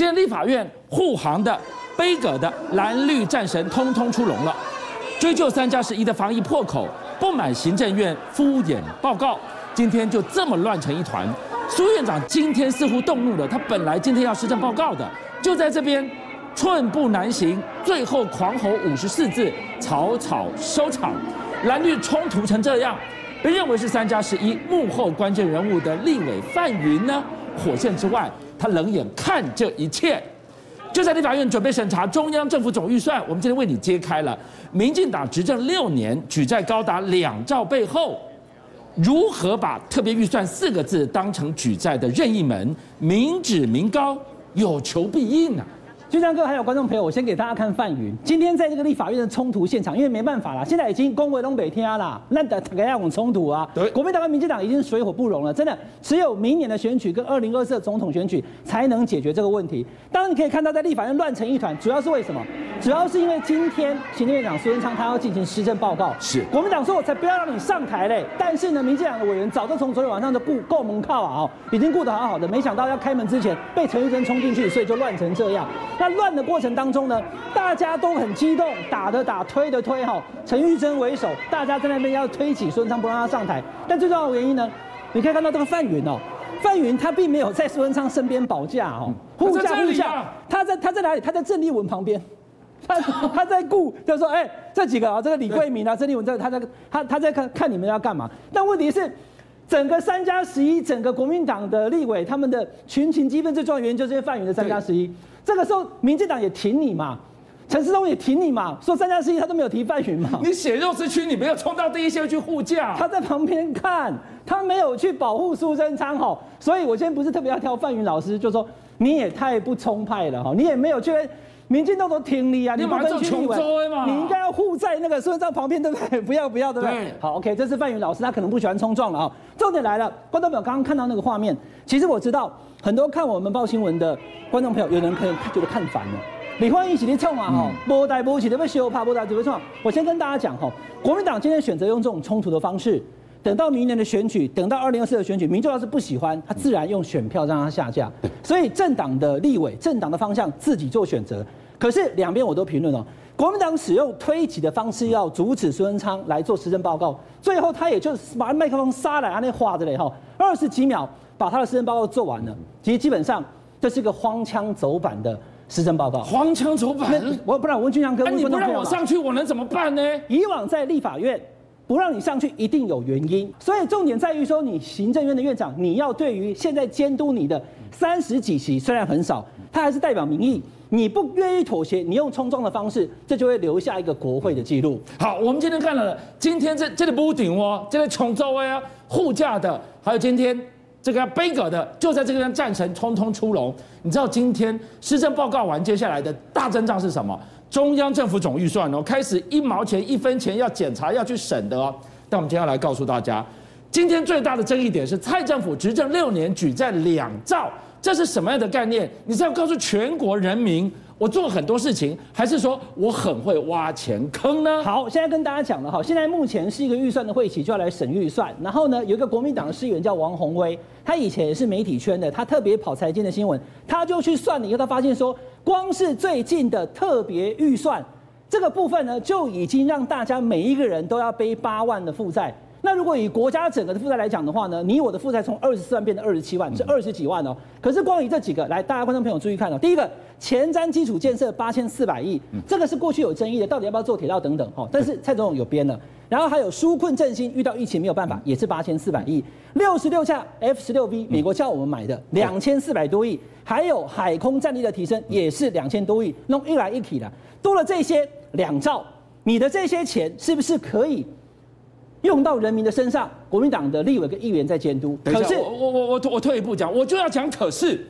今天立法院护航的、杯葛的蓝绿战神通通出笼了，追究三加十一的防疫破口，不满行政院敷衍报告，今天就这么乱成一团。苏院长今天似乎动怒了，他本来今天要施政报告的，就在这边寸步难行，最后狂吼五十四字，草草收场。蓝绿冲突成这样，被认为是三加十一幕后关键人物的立委范云呢，火线之外。他冷眼看这一切，就在立法院准备审查中央政府总预算，我们今天为你揭开了。民进党执政六年举债高达两兆背后，如何把特别预算四个字当成举债的任意门，民脂民膏，有求必应啊！就像各位还有观众朋友，我先给大家看范云。今天在这个立法院的冲突现场，因为没办法了，现在已经攻为东北天啦，那大家要往冲突啊。对，国民党跟民进党已经水火不容了，真的，只有明年的选举跟二零二四的总统选举才能解决这个问题。当然你可以看到，在立法院乱成一团，主要是为什么？主要是因为今天行政院长苏贞昌他要进行施政报告，是国民党说我才不要让你上台嘞。但是呢，民进党的委员早就从昨天晚上就顾够门靠啊，哦，已经顾得好好的，没想到要开门之前被陈玉珍冲进去，所以就乱成这样。那乱的过程当中呢，大家都很激动，打的打，推的推，哈，陈玉珍为首，大家在那边要推起孙昌，不让他上台。但最重要的原因呢，你可以看到这个范云哦，范云他并没有在苏贞昌身边保驾哦，护驾护驾，他在他在哪里？他在郑丽文旁边，他 他在顾，就说哎、欸，这几个啊，这个李桂明啊，郑丽文这，他在他他在看看你们要干嘛？但问题是。整个三加十一，整个国民党的立委，他们的群情激愤最重要的原因就是因为范云的三加十一。这个时候，民进党也挺你嘛，陈世忠也挺你嘛，说三加十一他都没有提范云嘛。你血肉之躯，你没有冲到第一线去护驾。他在旁边看，他没有去保护苏贞昌吼。所以我今天不是特别要挑范云老师，就说你也太不冲派了哈，你也没有去。民进党都挺你啊，你不分区立委，你应该要护在那个苏贞昌旁边，对不对？不要不要，对不对？对好，OK，这是范云老师，他可能不喜欢冲撞了啊。重点来了，观众朋友刚刚看到那个画面，其实我知道很多看我们报新闻的观众朋友，有人可能觉得看烦了。李焕英一起来冲啊，哈，波带波起的被修怕波带就会冲。我先跟大家讲哈，国民党今天选择用这种冲突的方式，等到明年的选举，等到二零二四的选举，民众要是不喜欢，他自然用选票让他下架。所以政党的立委，政党的方向自己做选择。可是两边我都评论了，国民党使用推挤的方式要阻止苏贞昌来做施政报告，最后他也就把麦克风杀来，那画着嘞哈，二十几秒把他的施政报告做完了。其实基本上这是一个荒腔走板的施政报告。荒腔走板？我不然我问俊相哥，你不让我上去，我能怎么办呢？以往在立法院不让你上去，一定有原因。所以重点在于说，你行政院的院长，你要对于现在监督你的三十几席，虽然很少，他还是代表民意。你不愿意妥协，你用冲撞的方式，这就会留下一个国会的记录。好，我们今天看到了，今天这这里不顶哦，这里琼州啊，护驾的，还有今天这个要杯葛的，就在这个战神通通出笼。你知道今天施政报告完，接下来的大阵仗是什么？中央政府总预算哦，开始一毛钱一分钱要检查要去审的哦。但我们接下来告诉大家，今天最大的争议点是蔡政府执政六年举债两兆。这是什么样的概念？你是要告诉全国人民，我做很多事情，还是说我很会挖钱坑呢？好，现在跟大家讲了哈，现在目前是一个预算的会期，就要来审预算。然后呢，有一个国民党的市议员叫王鸿薇，他以前也是媒体圈的，他特别跑财经的新闻，他就去算了以后，他发现说，光是最近的特别预算这个部分呢，就已经让大家每一个人都要背八万的负债。那如果以国家整个的负债来讲的话呢，你我的负债从二十四万变成二十七万，是二十几万哦。可是光以这几个来，大家观众朋友注意看哦。第一个，前瞻基础建设八千四百亿，这个是过去有争议的，到底要不要做铁道等等哦。但是蔡总统有编了。然后还有纾困振兴，遇到疫情没有办法，也是八千四百亿。六十六架 F 十六 V，美国叫我们买的两千四百多亿，还有海空战力的提升也是两千多亿，弄一来一去的，多了这些两兆，你的这些钱是不是可以？用到人民的身上，国民党的立委跟议员在监督。可是我我我我我退一步讲，我就要讲，可是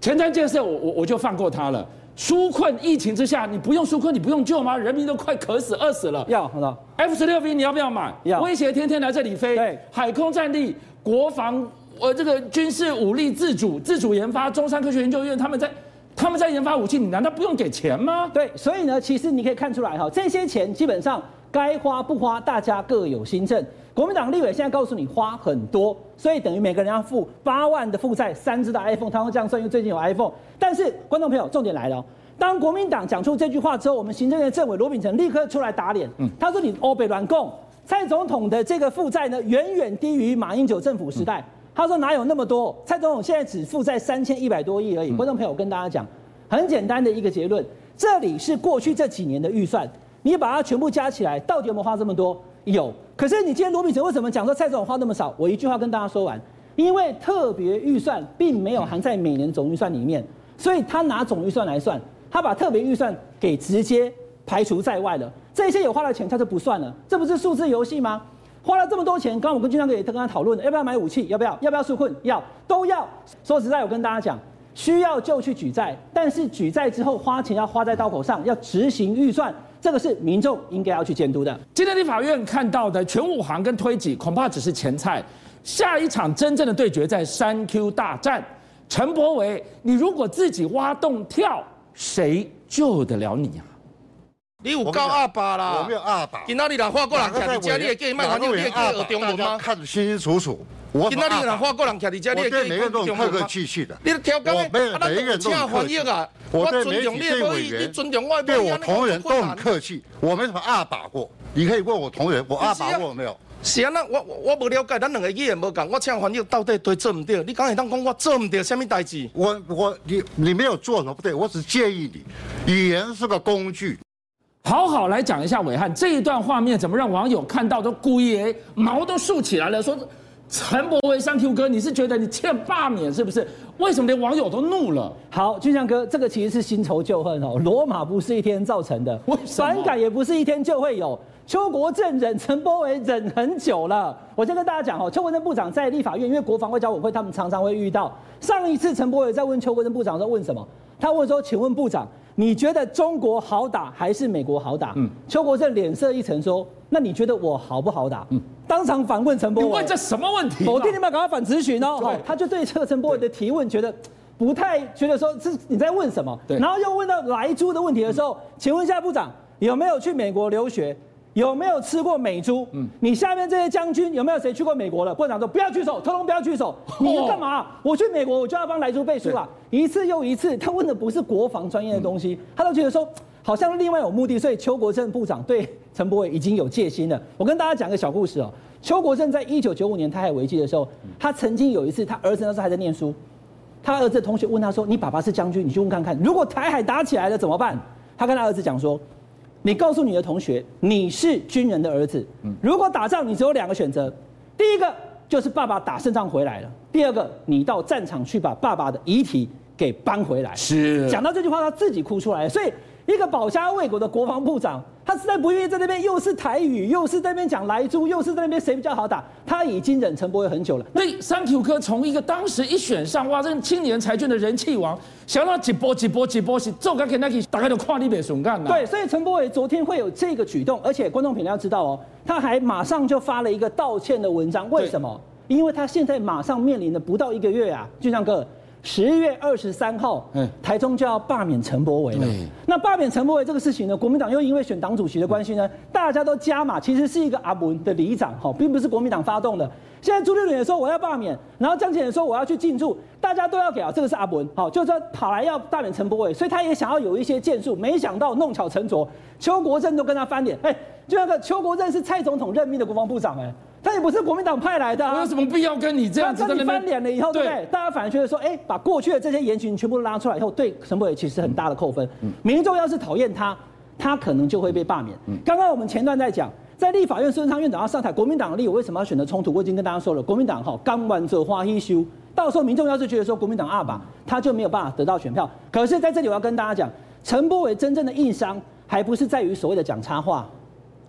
前瞻建设，我我我就放过他了。纾困疫情之下，你不用纾困，你不用救吗？人民都快渴死饿死了。要好的 F 十六 V 你要不要买？要。威胁天天来这里飞。对。海空战力、国防呃这个军事武力自主自主研发，中山科学研究院他们在他们在研发武器，你难道不用给钱吗？对。所以呢，其实你可以看出来哈，这些钱基本上。该花不花，大家各有心证。国民党立委现在告诉你花很多，所以等于每个人要付八万的负债，三支的 iPhone，他会这样算，因为最近有 iPhone。但是观众朋友，重点来了，当国民党讲出这句话之后，我们行政院政委罗秉成立刻出来打脸，他说你欧北乱供，蔡总统的这个负债呢，远远低于马英九政府时代。他说哪有那么多？蔡总统现在只负债三千一百多亿而已。观众朋友，我跟大家讲，很简单的一个结论，这里是过去这几年的预算，你把它全部加起来，到底有没有花这么多？有，可是你今天罗秉成为什么讲说蔡总花那么少？我一句话跟大家说完，因为特别预算并没有含在每年总预算里面，所以他拿总预算来算，他把特别预算给直接排除在外了。这些有花的钱他就不算了，这不是数字游戏吗？花了这么多钱，刚刚我跟军长哥也跟他讨论了，要不要买武器？要不要？要不要纾困？要，都要。说实在，我跟大家讲，需要就去举债，但是举债之后花钱要花在刀口上，要执行预算。这个是民众应该要去监督的。今天立法院看到的全武行跟推挤，恐怕只是前菜。下一场真正的对决在三 Q 大战。陈柏伟，你如果自己挖洞跳，谁救得了你啊？你有够阿爸啦！我没有阿爸。今仔日人花过人徛在家，你会给卖环境，你会给耳中文吗？看得清清楚楚。我今仔日人花过人徛在家，你会给耳中文吗？我对每个人都客客气气的。你调岗的，啊，每个人都很客气。我对媒体对委员，对我同仁都很客气。我没什么阿爸过，你可以问我同仁，我阿爸过没有？是啊，那我我不了解，咱两个语言无共，我请翻译到底对做唔对？你刚才当讲我做唔对，什么代志？我我你你没有做什么不对，我只建议你，语言是个工具。好好来讲一下伟汉这一段画面，怎么让网友看到都故意毛都竖起来了？说陈柏惟三 Q 哥，你是觉得你欠罢免是不是？为什么连网友都怒了？好，俊祥哥，这个其实是新仇旧恨哦。罗马不是一天造成的？反感也不是一天就会有。邱国正忍陈柏惟忍很久了。我先跟大家讲哦，邱国正部长在立法院，因为国防外交委员会，他们常常会遇到。上一次陈柏惟在问邱国正部长说问什么？他问说，请问部长。你觉得中国好打还是美国好打？嗯，邱国正脸色一沉说：“那你觉得我好不好打？”嗯，当场反问陈柏惟：“你问这什么问题？”否定你们赶快反咨询哦。对，他就对这个陈柏惟的提问觉得不太觉得说这你在问什么？对，然后又问到莱猪的问题的时候，嗯、请问一下部长有没有去美国留学？有没有吃过美猪？嗯，你下面这些将军有没有谁去过美国了？部长说不要举手，通通不要举手。你要干嘛？我去美国，我就要帮莱猪背书了。一次又一次，他问的不是国防专业的东西，他都觉得说好像另外有目的。所以邱国正部长对陈柏伟已经有戒心了。我跟大家讲个小故事哦。邱国正在一九九五年台海危机的时候，他曾经有一次，他儿子那时候还在念书，他儿子的同学问他说：“你爸爸是将军，你去问看看，如果台海打起来了怎么办？”他跟他儿子讲说。你告诉你的同学，你是军人的儿子。如果打仗，你只有两个选择：第一个就是爸爸打胜仗回来了；第二个，你到战场去把爸爸的遗体给搬回来。是。讲到这句话，他自己哭出来。所以。一个保家卫国的国防部长，他实在不愿意在那边，又是台语，又是在那边讲莱猪，又是在那边谁比较好打，他已经忍陈柏惟很久了。那三 Q 哥从一个当时一选上，哇，这青年才俊的人气王，想到几波几波几波是做个给那个大概都跨立别选干了。对，所以陈柏惟昨天会有这个举动，而且观众朋友要知道哦，他还马上就发了一个道歉的文章，为什么？因为他现在马上面临的不到一个月啊，就像哥。十一月二十三号，台中就要罢免陈柏惟了。那罢免陈柏惟这个事情呢，国民党又因为选党主席的关系呢，大家都加码。其实是一个阿文的里长，哈，并不是国民党发动的。现在朱立伦也说我要罢免，然后江启臣说我要去进驻，大家都要给啊。这个是阿文，好，就是说跑来要罢免陈柏惟，所以他也想要有一些建树。没想到弄巧成拙，邱国正都跟他翻脸。哎，就那个邱国正是蔡总统任命的国防部长，哎。他也不是国民党派来的，啊，我有什么必要跟你这样子？跟你翻脸了以后，对不对？大家反而觉得说，哎，把过去的这些言行全部拉出来以后，对陈柏伟其实很大的扣分。民众要是讨厌他，他可能就会被罢免。刚刚我们前段在讲，在立法院孙昌院长要上台，国民党的立委为什么要选择冲突？我已经跟大家说了，国民党哈刚完这花一休，到时候民众要是觉得说国民党二把，他就没有办法得到选票。可是在这里我要跟大家讲，陈柏伟真正的硬伤，还不是在于所谓的讲插话。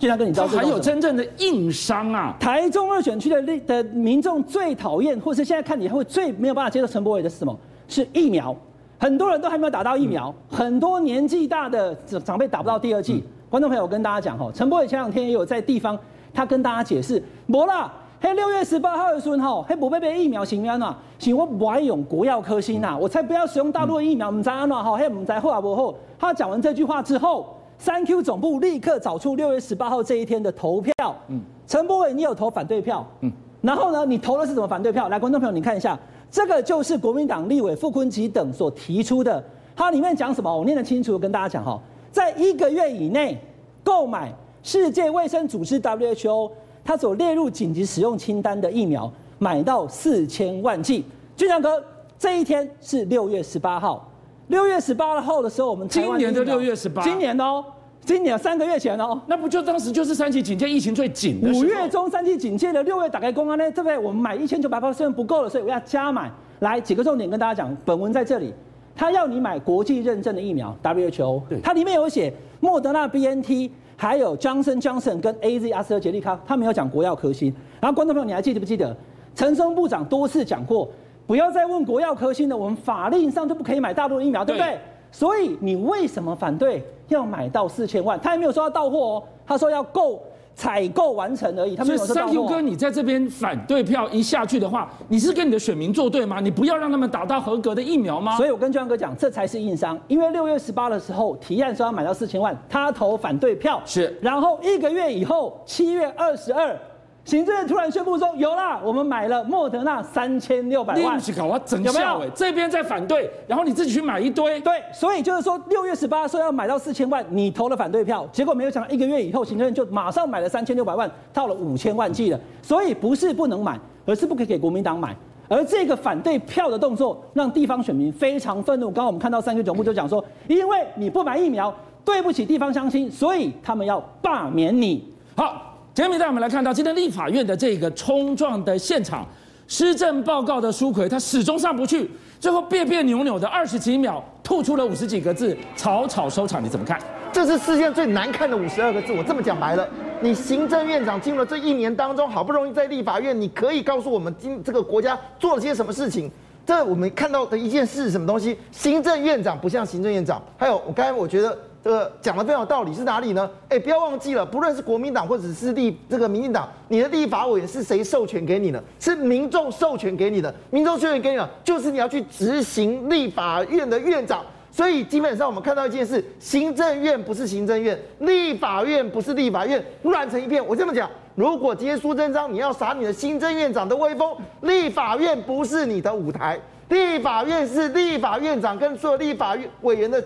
经常跟你知道，还有真正的硬伤啊！台中二选区的的民众最讨厌，或是现在看你会最没有办法接受陈柏伟的是什么？是疫苗。很多人都还没有打到疫苗，嗯、很多年纪大的长辈打不到第二剂。嗯、观众朋友，我跟大家讲哈，陈柏伟前两天也有在地方，他跟大家解释，没啦，嘿，六月十八号的时候，嘿，不被被疫苗行安呐，请我不爱用国药科兴呐，我才不要使用大陆的疫苗，唔知安呐，哈，嘿，唔知好啊不好。他讲完这句话之后。三 Q 总部立刻找出六月十八号这一天的投票。嗯，陈柏伟，你有投反对票。嗯，然后呢，你投的是什么反对票？来，观众朋友，你看一下，这个就是国民党立委傅昆萁等所提出的。它里面讲什么？我念得清楚，跟大家讲哈，在一个月以内购买世界卫生组织 WHO 它所列入紧急使用清单的疫苗，买到四千万剂。俊强哥，这一天是六月十八号。六月十八号的时候，我们今年的六月十八，今年哦，今年三个月前哦，那不就当时就是三级警戒，疫情最紧的五月中三级警戒的六月打开公安呢，对不对？我们买一千九百八虽然不够了，所以我要加买。来几个重点跟大家讲，本文在这里，他要你买国际认证的疫苗，WHO，对，它里面有写莫德纳、BNT，还有 Johnson Johnson 跟 AZ 阿斯特捷利康，他没有讲国药科兴。然后观众朋友，你还记得不记得陈松部长多次讲过？不要再问国药科兴的，我们法令上就不可以买大陆的疫苗，对不对？对，所以你为什么反对要买到四千万？他还没有说要到货哦，他说要购采购完成而已。他没有说到货。所以三 Q 哥，你在这边反对票一下去的话，你是跟你的选民作对吗？你不要让他们打到合格的疫苗吗？所以我跟俊相哥讲，这才是硬伤。因为六月十八的时候提案说要买到四千万，他投反对票是，然后一个月以后，七月二十二。行政院突然宣布说有啦，我们买了莫德纳三千六百万。对不起，搞我整笑哎！这边在反对，然后你自己去买一堆。对，所以就是说六月十八说要买到四千万，你投了反对票，结果没有想到一个月以后，行政院就马上买了三千六百万，套了五千万剂了。所以不是不能买，而是不可以给国民党买。而这个反对票的动作，让地方选民非常愤怒。刚刚我们看到三 Q 总部就讲说，因为你不买疫苗，对不起地方乡亲，所以他们要罢免你。好。前面带我们来看到今天立法院的这个冲撞的现场，施政报告的书揆他始终上不去，最后别别扭扭的二十几秒吐出了五十几个字，草草收场。你怎么看？这是世界上最难看的五十二个字。我这么讲白了，你行政院长经过这一年当中，好不容易在立法院，你可以告诉我们今这个国家做了些什么事情？这我们看到的一件事是什么东西？行政院长不像行政院长。还有我刚才我觉得。这个讲的非常有道理，是哪里呢？哎，不要忘记了，不论是国民党或者是立这个民进党，你的立法委员是谁授权给你的？是民众授权给你的，民众授权给你的，就是你要去执行立法院的院长。所以基本上我们看到一件事：行政院不是行政院，立法院不是立法院，乱成一片。我这么讲，如果今天苏贞昌你要撒你的行政院长的威风，立法院不是你的舞台。立法院是立法院长跟所有立法院委员的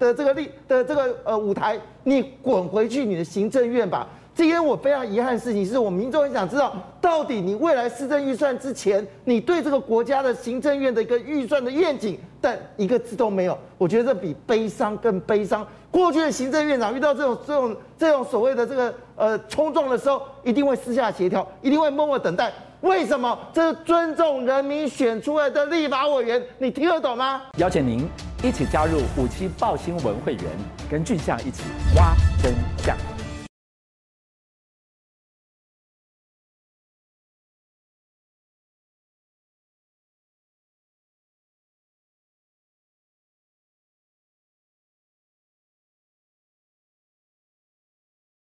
的这个立的这个呃舞台，你滚回去你的行政院吧。今天我非常遗憾的事情是我们民众很想知道，到底你未来施政预算之前，你对这个国家的行政院的一个预算的愿景，但一个字都没有。我觉得这比悲伤更悲伤。过去的行政院长遇到这种这种这种所谓的这个呃冲撞的时候，一定会私下协调，一定会默默等待。为什么？这是尊重人民选出来的立法委员，你听得懂吗？邀请您一起加入五七报新闻会员，跟俊相一起挖真相。